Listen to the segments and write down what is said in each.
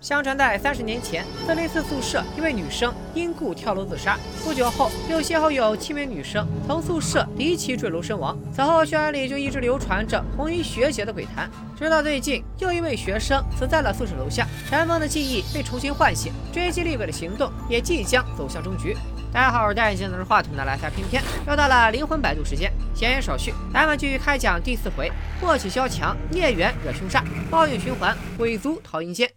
相传在三十年前，四零四宿舍一位女生因故跳楼自杀。不久后，又先后有七名女生从宿舍离奇坠楼身亡。此后，校园里就一直流传着红衣学姐的鬼谈。直到最近，又一位学生死在了宿舍楼下，尘封的记忆被重新唤醒，追击厉鬼的行动也即将走向终局。大家好，我是戴眼镜拿着话筒的来财偏偏，又到了灵魂摆渡时间。闲言少叙，咱们继续开讲第四回：祸起萧墙，孽缘惹凶煞，报应循环，鬼族逃阴间。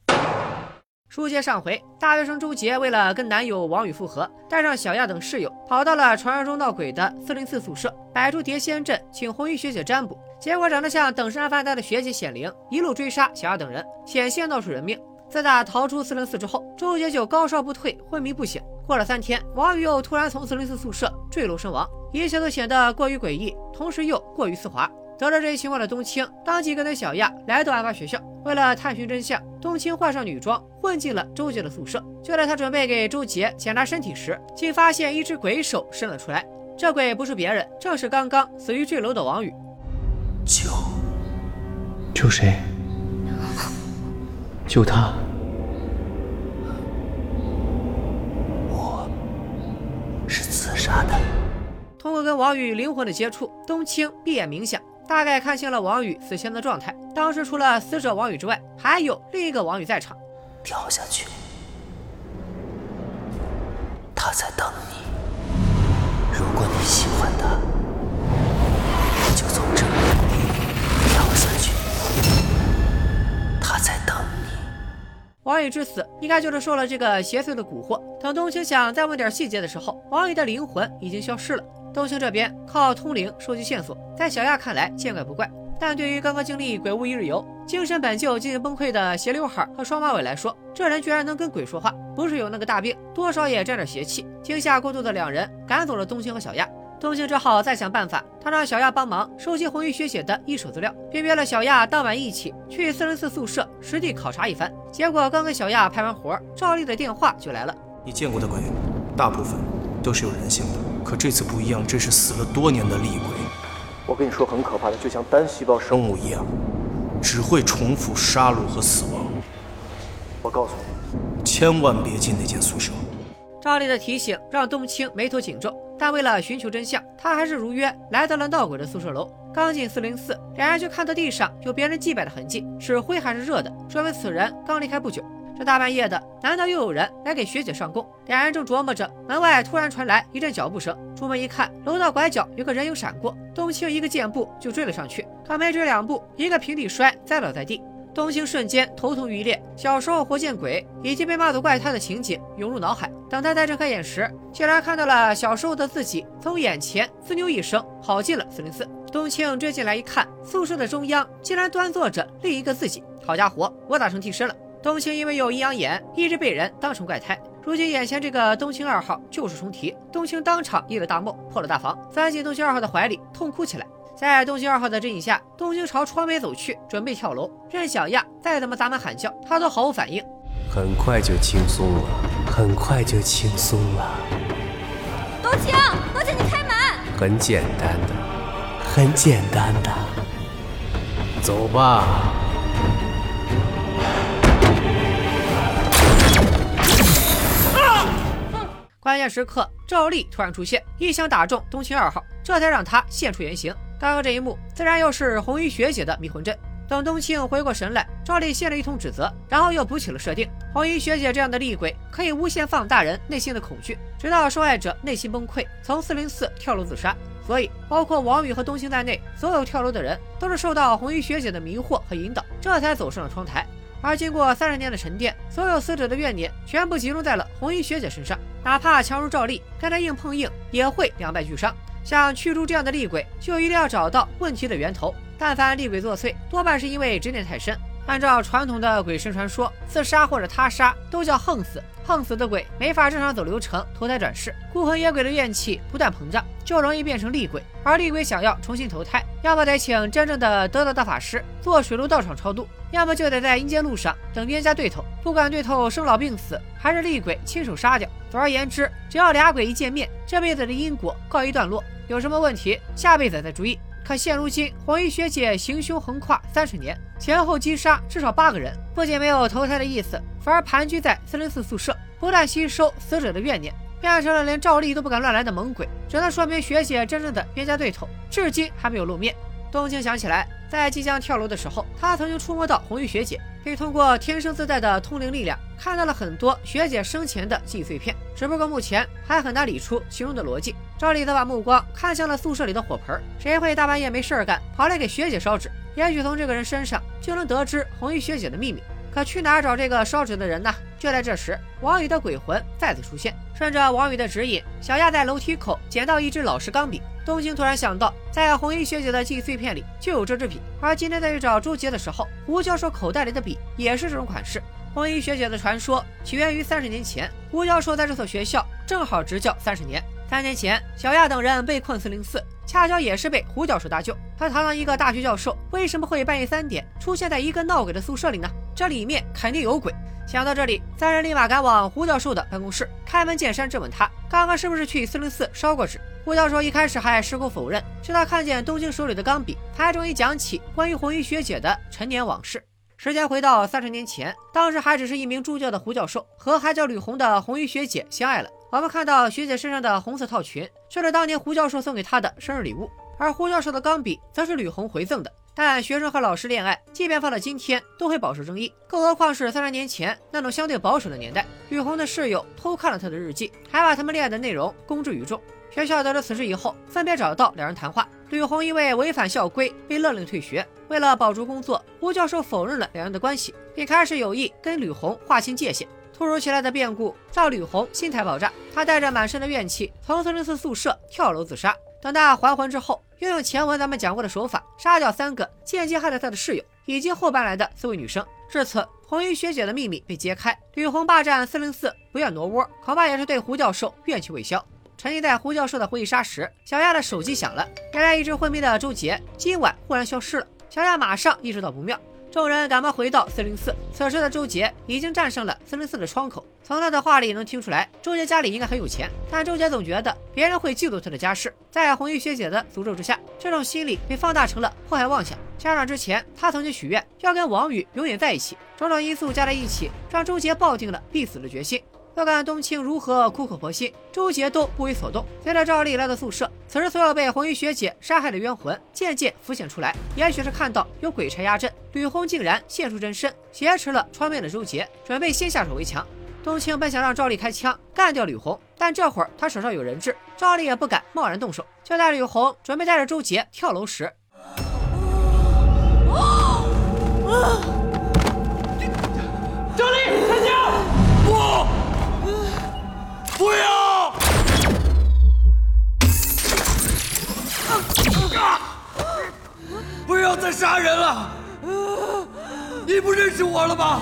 书接上回，大学生周杰为了跟男友王宇复合，带上小亚等室友，跑到了传说中闹鬼的四零四宿舍，摆出碟仙阵，请红衣学姐占卜。结果长得像等身阿凡达的学姐显灵，一路追杀小亚等人，险些闹出人命。自打逃出四零四之后，周杰就高烧不退，昏迷不醒。过了三天，王宇又突然从四零四宿舍坠楼身亡，一切都显得过于诡异，同时又过于丝滑。得知这一情况的冬青，当即跟随小亚来到案发学校。为了探寻真相，冬青换上女装，混进了周杰的宿舍。就在他准备给周杰检查身体时，竟发现一只鬼手伸了出来。这鬼不是别人，正是刚刚死于坠楼的王宇。救？救谁？救他？我是自杀的。通过跟王宇灵魂的接触，冬青闭眼冥想。大概看清了王宇死前的状态。当时除了死者王宇之外，还有另一个王宇在场。跳下去，他在等你。如果你喜欢他，就从这里跳下去。他在等你。王宇之死应该就是受了这个邪祟的蛊惑。等冬青想再问点细节的时候，王宇的灵魂已经消失了。冬青这边靠通灵收集线索，在小亚看来见怪不怪，但对于刚刚经历鬼屋一日游、精神本就接近崩溃的斜刘海和双马尾来说，这人居然能跟鬼说话，不是有那个大病，多少也沾点邪气。惊吓过度的两人赶走了冬青和小亚，冬青只好再想办法。他让小亚帮忙收集红衣学姐的一手资料，并约了小亚当晚一起去四零四宿舍实地考察一番。结果刚跟小亚拍完活，赵丽的电话就来了。你见过的鬼，大部分都是有人性的。可这次不一样，这是死了多年的厉鬼。我跟你说，很可怕的，就像单细胞生物一样，只会重复杀戮和死亡。我告诉你，千万别进那间宿舍。赵丽的提醒让冬青眉头紧皱，但为了寻求真相，他还是如约来到了闹鬼的宿舍楼。刚进四零四，两人就看到地上有别人祭拜的痕迹，是灰还是热的？说明此人刚离开不久。这大半夜的，难道又有人来给学姐上供？两人正琢磨着，门外突然传来一阵脚步声。出门一看，楼道拐角有个人影闪过，冬青一个箭步就追了上去，可没追两步，一个平地摔，栽倒在地。冬青瞬间头痛欲裂，小时候活见鬼以及被骂作怪胎的情景涌入脑海。等他再睁开眼时，竟然看到了小时候的自己从眼前滋溜一声跑进了四零四。冬青追进来一看，宿舍的中央竟然端坐着另一个自己。好家伙，我咋成替身了？冬青因为有阴阳眼，一直被人当成怪胎。如今眼前这个冬青二号就是重提，冬青当场一了大梦，破了大防，钻进冬青二号的怀里痛哭起来。在冬青二号的指引下，冬青朝窗边走去，准备跳楼。任小亚再怎么砸门喊叫，他都毫无反应。很快就轻松了，很快就轻松了。冬青，冬青，你开门。很简单的，很简单的，走吧。关键时刻，赵丽突然出现，一枪打中冬青二号，这才让他现出原形。刚刚这一幕，自然又是红衣学姐的迷魂阵。等冬青回过神来，赵丽现了一通指责，然后又补起了设定：红衣学姐这样的厉鬼，可以无限放大人内心的恐惧，直到受害者内心崩溃，从四零四跳楼自杀。所以，包括王宇和冬青在内，所有跳楼的人都是受到红衣学姐的迷惑和引导，这才走上了窗台。而经过三十年的沉淀，所有死者的怨念全部集中在了红衣学姐身上。哪怕强如赵丽，跟她硬碰硬也会两败俱伤。像驱逐这样的厉鬼，就一定要找到问题的源头。但凡厉鬼作祟，多半是因为执念太深。按照传统的鬼神传说，自杀或者他杀都叫横死。横死的鬼没法正常走流程投胎转世，孤魂野鬼的怨气不断膨胀，就容易变成厉鬼。而厉鬼想要重新投胎，要么得请真正的得道大法师做水陆道场超度，要么就得在阴间路上等冤家对头。不管对头生老病死，还是厉鬼亲手杀掉。总而言之，只要俩鬼一见面，这辈子的因果告一段落。有什么问题，下辈子再注意。可现如今红衣学姐行凶横跨三十年，前后击杀至少八个人，不仅没有投胎的意思，反而盘踞在四零四宿舍，不断吸收死者的怨念，变成了连赵丽都不敢乱来的猛鬼。只能说明学姐真正的冤家对头，至今还没有露面。冬青想起来，在即将跳楼的时候，他曾经触摸到红衣学姐，并通过天生自带的通灵力量，看到了很多学姐生前的记忆碎片。只不过目前还很难理出其中的逻辑。赵丽则把目光看向了宿舍里的火盆，谁会大半夜没事儿干跑来给学姐烧纸？也许从这个人身上就能得知红衣学姐的秘密。可去哪儿找这个烧纸的人呢？就在这时，王宇的鬼魂再次出现。顺着王宇的指引，小亚在楼梯口捡到一支老式钢笔。东京突然想到，在红衣学姐的记忆碎片里就有这支笔，而今天再去找朱杰的时候，胡教授口袋里的笔也是这种款式。红衣学姐的传说起源于三十年前，胡教授在这所学校正好执教三十年。三年前，小亚等人被困四零四，恰巧也是被胡教授搭救。他堂堂一个大学教授，为什么会半夜三点出现在一个闹鬼的宿舍里呢？这里面肯定有鬼。想到这里，三人立马赶往胡教授的办公室，开门见山质问他：刚刚是不是去四零四烧过纸？胡教授一开始还矢口否认，直到看见东京手里的钢笔，才终于讲起关于红衣学姐的陈年往事。时间回到三十年前，当时还只是一名助教的胡教授和还叫吕红的红衣学姐相爱了。我们看到学姐身上的红色套裙，就是当年胡教授送给她的生日礼物，而胡教授的钢笔则是吕红回赠的。但学生和老师恋爱，即便放到今天都会饱受争议，更何况是三十年前那种相对保守的年代。吕红的室友偷看了她的日记，还把他们恋爱的内容公之于众。学校得知此事以后，分别找到两人谈话。吕红因为违反校规被勒令退学，为了保住工作，胡教授否认了两人的关系，并开始有意跟吕红划清界限。突如其来的变故让吕红心态爆炸，他带着满身的怨气从四零四宿舍跳楼自杀。等他还魂之后，又用前文咱们讲过的手法杀掉三个间接害了他的室友，以及后搬来的四位女生。至此，红衣学姐的秘密被揭开，吕红霸占四零四不愿挪窝，恐怕也是对胡教授怨气未消。沉浸在胡教授的回忆杀时，小亚的手机响了，原来一直昏迷的周杰今晚忽然消失了。小亚马上意识到不妙。众人赶忙回到四零四，此时的周杰已经战胜了四零四的窗口。从他的话里能听出来，周杰家里应该很有钱，但周杰总觉得别人会嫉妒他的家世。在红衣学姐的诅咒之下，这种心理被放大成了迫害妄想。加上之前他曾经许愿要跟王宇永远在一起，种种因素加在一起，让周杰抱定了必死的决心。不管冬青如何苦口婆心，周杰都不为所动。随着赵丽来到宿舍，此时所有被红衣学姐杀害的冤魂渐渐浮现出来。也许是看到有鬼差压阵，吕红竟然现出真身，挟持了窗边的周杰，准备先下手为强。冬青本想让赵丽开枪干掉吕红，但这会儿他手上有人质，赵丽也不敢贸然动手。就在吕红准备带着周杰跳楼时，要再杀人了！你不认识我了吧？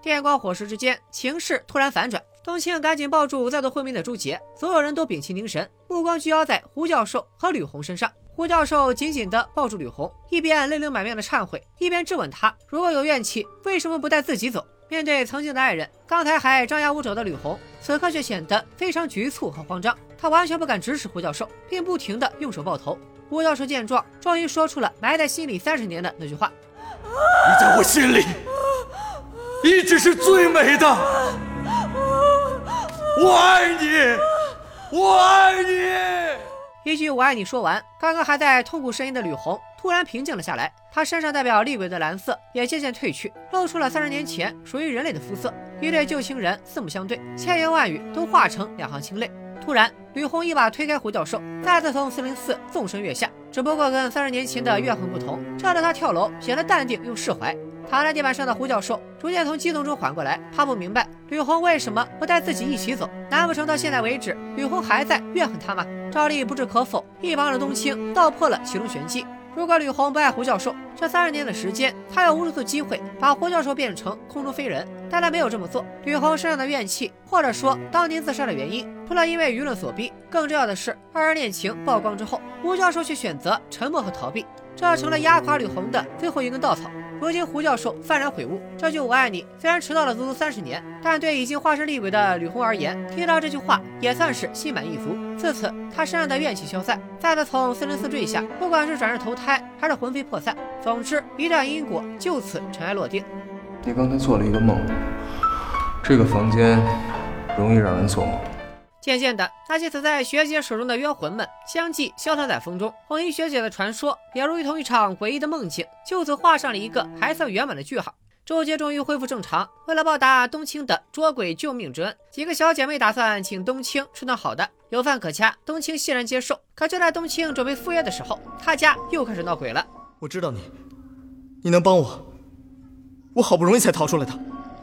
电光火石之间，情势突然反转。冬青赶紧抱住再度昏迷的朱杰，所有人都屏气凝神，目光聚焦在胡教授和吕红身上。胡教授紧紧地抱住吕红，一边泪流满面的忏悔，一边质问他：如果有怨气，为什么不带自己走？面对曾经的爱人，刚才还张牙舞爪的吕红，此刻却显得非常局促和慌张。他完全不敢直视胡教授，并不停地用手抱头。胡教授见状，终于说出了埋在心里三十年的那句话：“你在我心里一直是最美的，我爱你，我爱你。”一句“我爱你”说完，刚刚还在痛苦呻吟的吕红突然平静了下来。她身上代表厉鬼的蓝色也渐渐褪去，露出了三十年前属于人类的肤色。一对旧情人四目相对，千言万语都化成两行清泪。突然，吕红一把推开胡教授，再次从四零四纵身跃下。只不过跟三十年前的怨恨不同，这让他跳楼显得淡定又释怀。躺在地板上的胡教授逐渐从激动中缓过来，他不明白吕红为什么不带自己一起走？难不成到现在为止，吕红还在怨恨他吗？赵丽不置可否，一旁的冬青道破了其中玄机。如果吕红不爱胡教授，这三十年的时间，他有无数次机会把胡教授变成空中飞人，但他没有这么做。吕红身上的怨气，或者说当年自杀的原因，除了因为舆论所逼，更重要的是二人恋情曝光之后，胡教授却选择沉默和逃避，这成了压垮吕红的最后一根稻草。如今胡教授幡然悔悟，这句“我爱你”虽然迟到了足足三十年，但对已经化身厉鬼的吕红而言，听到这句话也算是心满意足。自此，他身上的怨气消散，再次从四零四坠下，不管是转世投胎还是魂飞魄散，总之一段因果就此尘埃落定。你刚才做了一个梦，这个房间容易让人做梦。渐渐的，那些死在学姐手中的冤魂们相继消散在风中。红衣学姐的传说也如同一场诡异的梦境，就此画上了一个还算圆满的句号。周杰终于恢复正常。为了报答冬青的捉鬼救命之恩，几个小姐妹打算请冬青吃顿好的，有饭可掐。冬青欣然接受。可就在冬青准备赴约的时候，他家又开始闹鬼了。我知道你，你能帮我，我好不容易才逃出来的。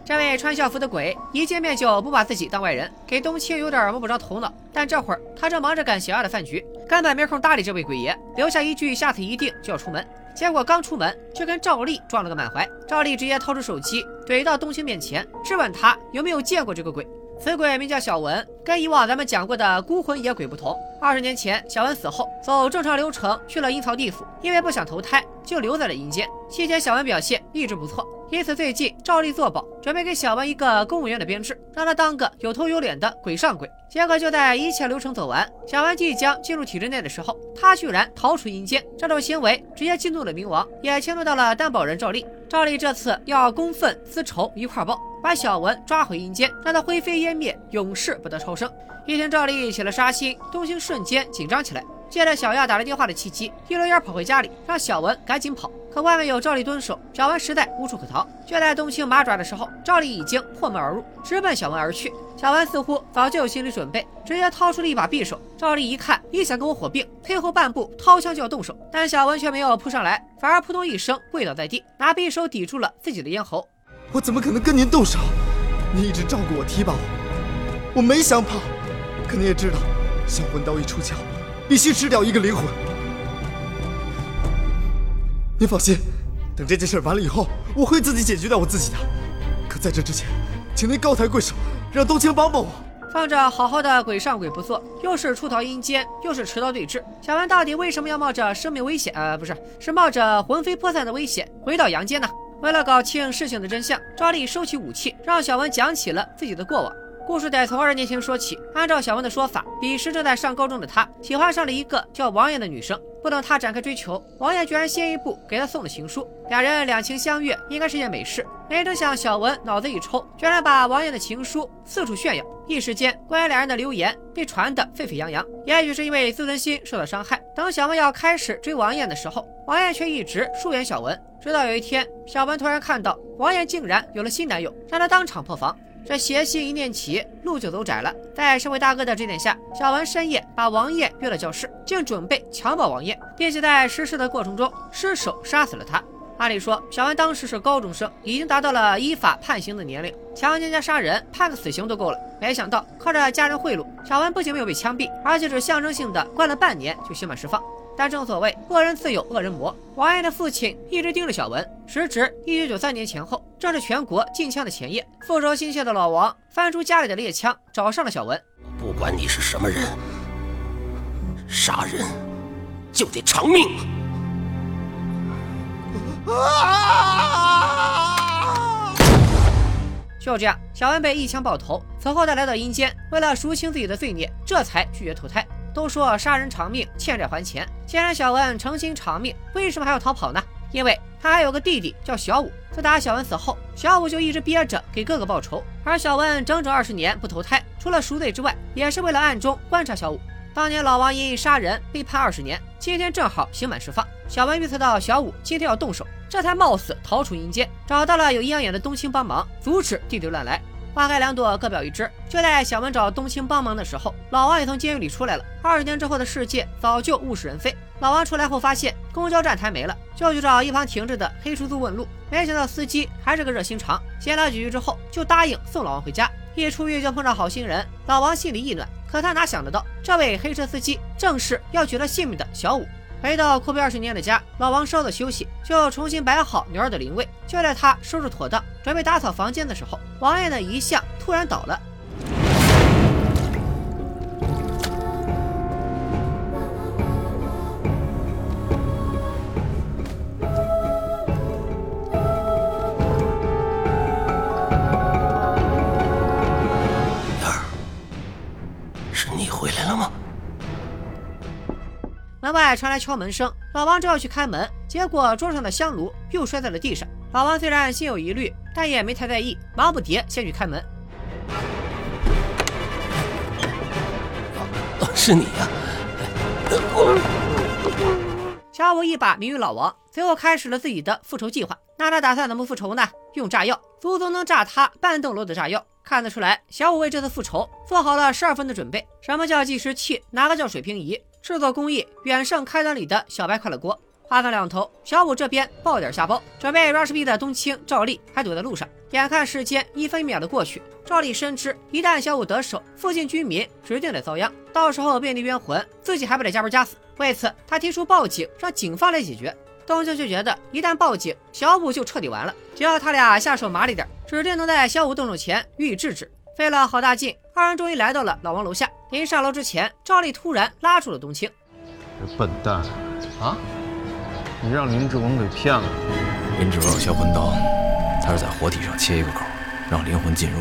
这位穿校服的鬼一见面就不把自己当外人，给冬青有点摸不着头脑。但这会儿他正忙着赶小亚的饭局，根本没空搭理这位鬼爷，留下一句下次一定就要出门。结果刚出门就跟赵丽撞了个满怀，赵丽直接掏出手机怼到冬青面前，质问他有没有见过这个鬼。此鬼名叫小文，跟以往咱们讲过的孤魂野鬼不同。二十年前，小文死后，走正常流程去了阴曹地府，因为不想投胎，就留在了阴间。期间，小文表现一直不错，因此最近照例作保，准备给小文一个公务员的编制，让他当个有头有脸的鬼上鬼。结果就在一切流程走完，小文即将进入体制内的时候，他居然逃出阴间。这种行为直接激怒了冥王，也牵怒到了担保人赵丽。赵丽这次要公愤私仇一块报。把小文抓回阴间，让他灰飞烟灭，永世不得超生。一听赵丽起了杀心，东兴瞬间紧张起来。借着小亚打来电话的契机，一溜烟跑回家里，让小文赶紧跑。可外面有赵丽蹲守，小文实在无处可逃。就在东兴麻爪的时候，赵丽已经破门而入，直奔小文而去。小文似乎早就有心理准备，直接掏出了一把匕首。赵丽一看，你想跟我火并，退后半步，掏枪就要动手，但小文却没有扑上来，反而扑通一声跪倒在地，拿匕首抵住了自己的咽喉。我怎么可能跟您动手？您一直照顾我、提拔我，我没想跑。可您也知道，小魂刀一出鞘，必须吃掉一个灵魂。您放心，等这件事完了以后，我会自己解决掉我自己的。可在这之前，请您高抬贵手，让冬青帮帮我。放着好好的鬼上鬼不做，又是出逃阴间，又是持刀对峙，小文到底为什么要冒着生命危险？呃，不是，是冒着魂飞魄散的危险回到阳间呢？为了搞清事情的真相，赵丽收起武器，让小文讲起了自己的过往。故事得从二十年前说起。按照小文的说法，彼时正在上高中的他喜欢上了一个叫王艳的女生。不等他展开追求，王艳居然先一步给他送了情书。两人两情相悦，应该是件美事。没成想，小文脑子一抽，居然把王艳的情书四处炫耀。一时间，关于两人的流言被传得沸沸扬扬。也许是因为自尊心受到伤害，等小文要开始追王艳的时候，王艳却一直疏远小文。直到有一天，小文突然看到王艳竟然有了新男友，让他当场破防。这邪心一念起，路就走窄了。在社会大哥的指点下，小文深夜把王艳约了教室，竟准备强暴王艳，并且在实施的过程中失手杀死了她。按理说，小文当时是高中生，已经达到了依法判刑的年龄，强奸加杀人，判个死刑都够了。没想到靠着家人贿赂，小文不仅没有被枪毙，而且只象征性的关了半年就刑满释放。但正所谓恶人自有恶人磨，王爷的父亲一直盯着小文。时值一九九三年前后，正是全国禁枪的前夜。复仇心切的老王翻出家里的猎枪，找上了小文。不管你是什么人，杀人就得偿命。就这样，小文被一枪爆头。此后，他来到阴间，为了赎清自己的罪孽，这才拒绝投胎。都说杀人偿命，欠债还钱。既然小文诚心偿命，为什么还要逃跑呢？因为他还有个弟弟叫小武。自打小文死后，小武就一直憋着给哥哥报仇。而小文整整二十年不投胎，除了赎罪之外，也是为了暗中观察小武。当年老王因杀人被判二十年，今天正好刑满释放。小文预测到小武今天要动手，这才冒死逃出阴间，找到了有阴阳眼的冬青帮忙，阻止弟弟乱来。花开两朵，各表一枝。就在小文找冬青帮忙的时候，老王也从监狱里出来了。二十年之后的世界早就物是人非。老王出来后发现公交站台没了，就去找一旁停着的黑出租问路。没想到司机还是个热心肠，闲聊几句之后就答应送老王回家。一出狱就碰上好心人，老王心里一暖。可他哪想得到，这位黑车司机正是要取他性命的小五。回到阔别二十年的家，老王稍作休息，就重新摆好女儿的灵位。就在他收拾妥当，准备打扫房间的时候，王爷的遗像突然倒了。门外传来敲门声，老王正要去开门，结果桌上的香炉又摔在了地上。老王虽然心有疑虑，但也没太在意，忙不迭先去开门。是你呀！小五一把迷晕老王，随后开始了自己的复仇计划。那他打算怎么复仇呢？用炸药，足足能炸塌半栋楼的炸药。看得出来，小五为这次复仇做好了十二分的准备。什么叫计时器？哪个叫水平仪？制作工艺远胜开端里的小白快乐锅。话分两头，小五这边爆点下包，准备 rush B 的冬青、赵丽还堵在路上。眼看时间一分一秒的过去，赵丽深知一旦小五得手，附近居民指定得遭殃，到时候遍地冤魂，自己还不得加班加死？为此，他提出报警，让警方来解决。冬青就觉得一旦报警，小五就彻底完了。只要他俩下手麻利点，指定能在小五动手前予以制止。费了好大劲，二人终于来到了老王楼下。临上楼之前，赵丽突然拉住了冬青：“这笨蛋啊！”你让林志文给骗了。林志文有销魂刀，他是在活体上切一个口，让灵魂进入。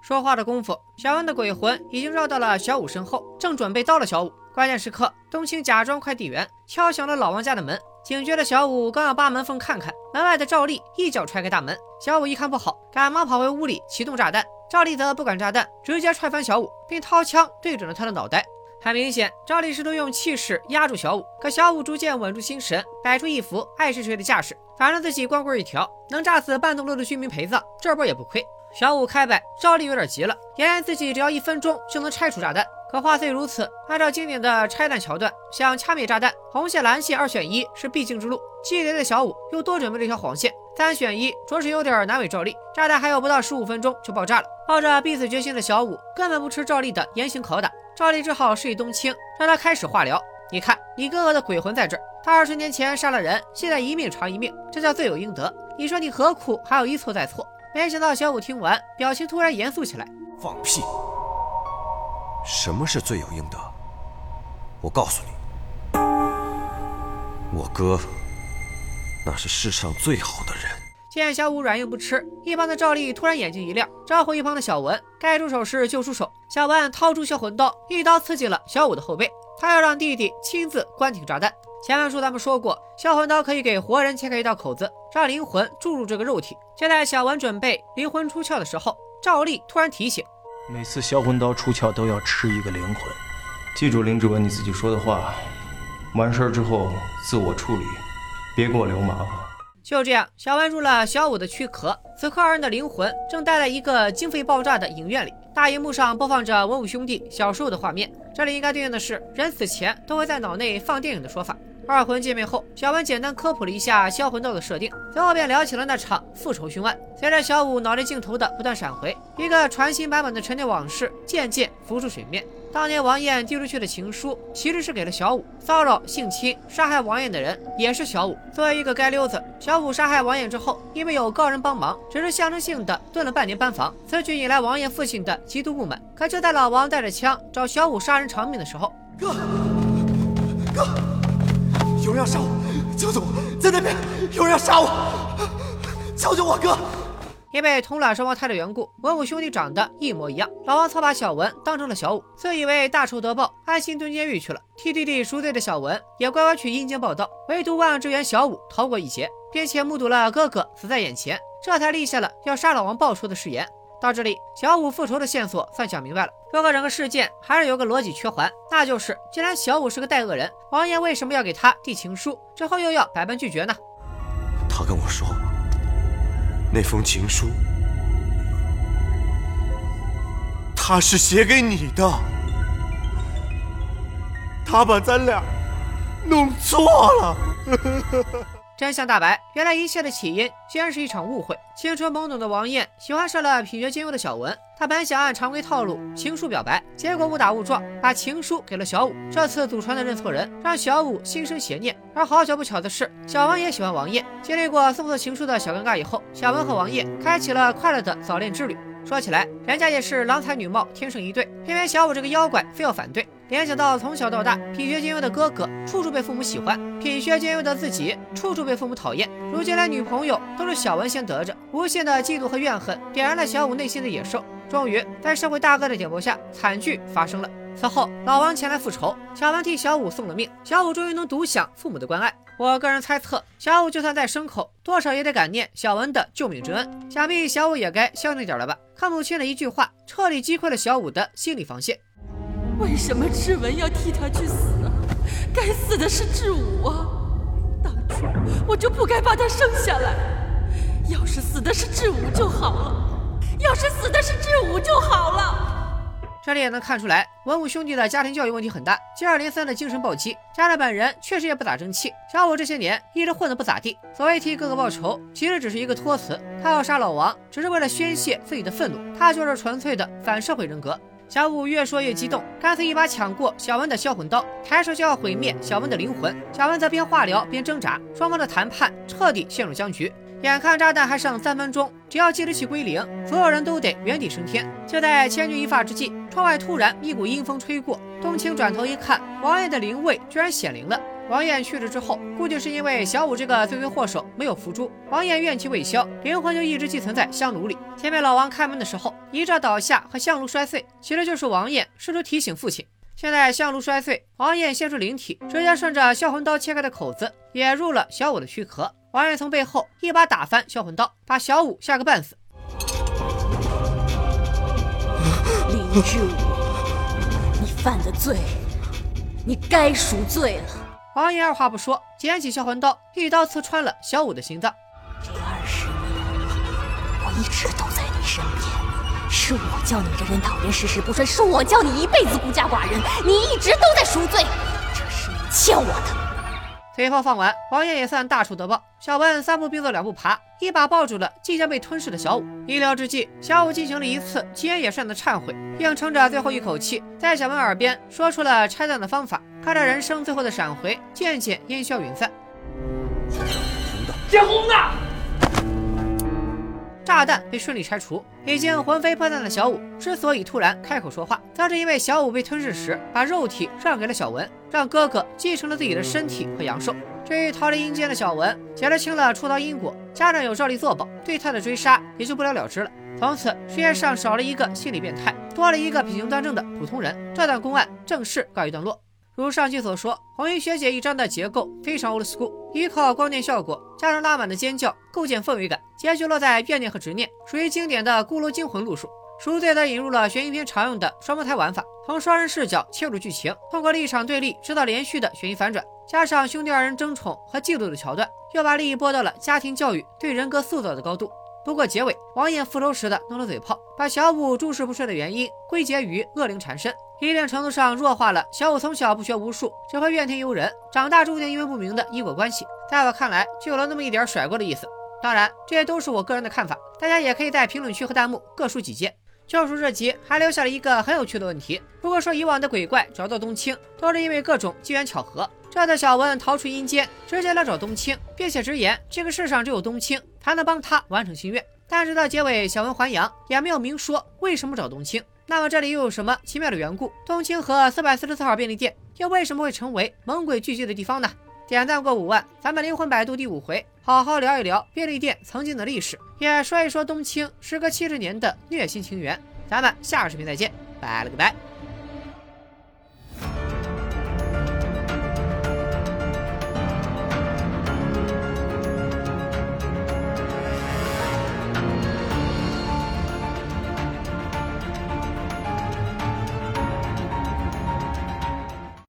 说话的功夫，小恩的鬼魂已经绕到了小五身后，正准备刀了小五。关键时刻，冬青假装快递员敲响了老王家的门。警觉的小五刚要扒门缝看看，门外的赵丽一脚踹开大门。小五一看不好，赶忙跑回屋里启动炸弹。赵立德不敢炸弹，直接踹翻小五，并掏枪对准了他的脑袋。很明显，赵立试图用气势压住小五，可小五逐渐稳住心神，摆出一副爱谁谁的架势。反正自己光棍一条，能炸死半栋楼的居民陪葬，这波也不亏。小五开摆，赵丽有点急了，眼见自己只要一分钟就能拆除炸弹。可话虽如此，按照经典的拆弹桥段，想掐灭炸弹，红线蓝线二选一是必经之路。气馁的小五又多准备了一条黄线，三选一着实有点难为赵丽。炸弹还有不到十五分钟就爆炸了，抱着必死决心的小五根本不吃赵丽的严刑拷打。赵丽只好示意冬青，让他开始化疗。你看，你哥哥的鬼魂在这儿，他二十年前杀了人，现在一命偿一命，这叫罪有应得。你说你何苦还要一错再错？没想到小五听完，表情突然严肃起来。放屁！什么是罪有应得？我告诉你，我哥那是世上最好的人。见小五软硬不吃，一旁的赵丽突然眼睛一亮，招呼一旁的小文，该出手时就出手。小文掏出销魂刀，一刀刺进了小五的后背，他要让弟弟亲自关停炸弹。前文书咱们说过，销魂刀可以给活人切开一道口子，让灵魂注入这个肉体。就在小文准备灵魂出窍的时候，赵丽突然提醒：每次销魂刀出窍都要吃一个灵魂，记住林志文你自己说的话，完事儿之后自我处理，别给我留麻烦。就这样，小文入了小五的躯壳。此刻，二人的灵魂正待在一个经费爆炸的影院里，大荧幕上播放着文武兄弟小时候的画面。这里应该对应的是人死前都会在脑内放电影的说法。二魂见面后，小文简单科普了。一下销魂刀的设定，随后便聊起了。那场复仇凶案。随着小五脑内镜头的不断闪回，一个全新版本的陈年往事渐渐浮出水面。当年王艳丢出去的情书，其实是给了。小五。骚扰、性侵、杀害王艳的人也是小五。作为一个街溜子，小五杀害王艳之后，因为有高人帮忙，只是象征性的蹲了。半年班房。此举引来王艳父亲的极度不满。可就在老王带着枪找小五杀人偿命的时候，哥，哥，有人要杀我！救救我！在那边有人要杀我！救救我哥！因为同卵双胞胎的缘故，文武兄弟长得一模一样。老王操把小文当成了小五，自以为大仇得报，安心蹲监狱去了。替弟弟赎罪的小文也乖乖去阴间报道，唯独万恶之源小五逃过一劫，并且目睹了哥哥死在眼前，这才立下了要杀老王报仇的誓言。到这里，小五复仇的线索算想明白了。不过整个事件还是有个逻辑缺环，那就是既然小五是个带恶人，王爷为什么要给他递情书，之后又要百般拒绝呢？他跟我说。那封情书，他是写给你的。他把咱俩弄错了。真相大白，原来一切的起因竟然是一场误会。青春懵懂的王艳喜欢上了品学兼优的小文，她本想按常规套路情书表白，结果误打误撞把情书给了小五。这次祖传的认错人，让小五心生邪念。而好巧不巧的是，小文也喜欢王艳。经历过送错情书的小尴尬以后，小文和王艳开启了快乐的早恋之旅。说起来，人家也是郎才女貌，天生一对，偏偏小五这个妖怪非要反对。联想到从小到大品学兼优的哥哥处处被父母喜欢，品学兼优的自己处处被父母讨厌，如今连女朋友都是小文先得着，无限的嫉妒和怨恨点燃了小五内心的野兽。终于，在社会大哥的点拨下，惨剧发生了。此后，老王前来复仇，小文替小五送了命，小五终于能独享父母的关爱。我个人猜测，小五就算在牲口，多少也得感念小文的救命之恩。想必小五也该孝顺点了吧？看母亲的一句话，彻底击溃了小五的心理防线。为什么志文要替他去死呢？该死的是志武啊！当初我就不该把他生下来。要是死的是志武就好了，要是死的是志武就好了。这里也能看出来，文武兄弟的家庭教育问题很大，接二连三的精神暴击，家长本人确实也不咋争气。小五这些年一直混得不咋地，所谓替哥哥报仇，其实只是一个托词。他要杀老王，只是为了宣泄自己的愤怒，他就是纯粹的反社会人格。小五越说越激动，干脆一把抢过小文的销魂刀，抬手就要毁灭小文的灵魂。小文则边化疗边挣扎，双方的谈判彻底陷入僵局。眼看炸弹还剩三分钟，只要计时器归零，所有人都得原地升天。就在千钧一发之际，窗外突然一股阴风吹过，冬青转头一看，王爷的灵位居然显灵了。王爷去世之后，估计是因为小五这个罪魁祸首没有伏诛，王爷怨气未消，灵魂就一直寄存在香炉里。前面老王开门的时候，一照倒下和香炉摔碎，其实就是王爷试图提醒父亲。现在香炉摔碎，王爷现出灵体，直接顺着销魂刀切开的口子，也入了小五的躯壳。王爷从背后一把打翻销魂刀，把小五吓个半死。林志武，你犯的罪，你该赎罪了。王爷二话不说，捡起销魂刀，一刀刺穿了小五的心脏。这二十年，我一直都在你身边，是我叫你人人讨厌，事事不顺，是我叫你一辈子孤家寡人，你一直都在赎罪，这是你欠我的。嘴炮放完，王爷也算大仇得报。小文三步并作两步爬，一把抱住了即将被吞噬的小五。医疗之际，小五进行了一次吉言也善的忏悔，硬撑着最后一口气，在小文耳边说出了拆弹的方法。看着人生最后的闪回，渐渐烟消云散。接红的。炸弹被顺利拆除，已经魂飞魄散的小五之所以突然开口说话，则是因为小五被吞噬时把肉体让给了小文，让哥哥继承了自己的身体和阳寿。至于逃离阴间的小文，解释清了出逃因果，家长有照例作保，对他的追杀也就不了了之了。从此世界上少了一个心理变态，多了一个品行端正的普通人。这段公案正式告一段落。如上期所说，红衣学姐一章的结构非常 old school，依靠光电效果加上拉满的尖叫，构建氛围感。结局落在怨念和执念，属于经典的骷髅惊魂路数。赎罪则引入了悬疑片常用的双胞胎玩法，从双人视角切入剧情，通过立场对立制造连续的悬疑反转，加上兄弟二人争宠和嫉妒的桥段，又把利益拨到了家庭教育对人格塑造的高度。不过结尾，王爷复仇时的弄了嘴炮，把小五诸事不顺的原因归结于恶灵缠身，一定程度上弱化了小五从小不学无术，只会怨天尤人，长大注定因为不明的因果关系。在我看来，就有了那么一点甩锅的意思。当然，这些都是我个人的看法，大家也可以在评论区和弹幕各抒己见。救赎这集还留下了一个很有趣的问题：如果说以往的鬼怪找到冬青都是因为各种机缘巧合，这次小文逃出阴间，直接来找冬青，并且直言这个世上只有冬青。才能帮他完成心愿，但是到结尾小文还阳也没有明说为什么找冬青。那么这里又有什么奇妙的缘故？冬青和四百四十四号便利店又为什么会成为猛鬼聚集的地方呢？点赞过五万，咱们灵魂百度第五回，好好聊一聊便利店曾经的历史，也说一说冬青时隔七十年的虐心情缘。咱们下个视频再见，拜了个拜。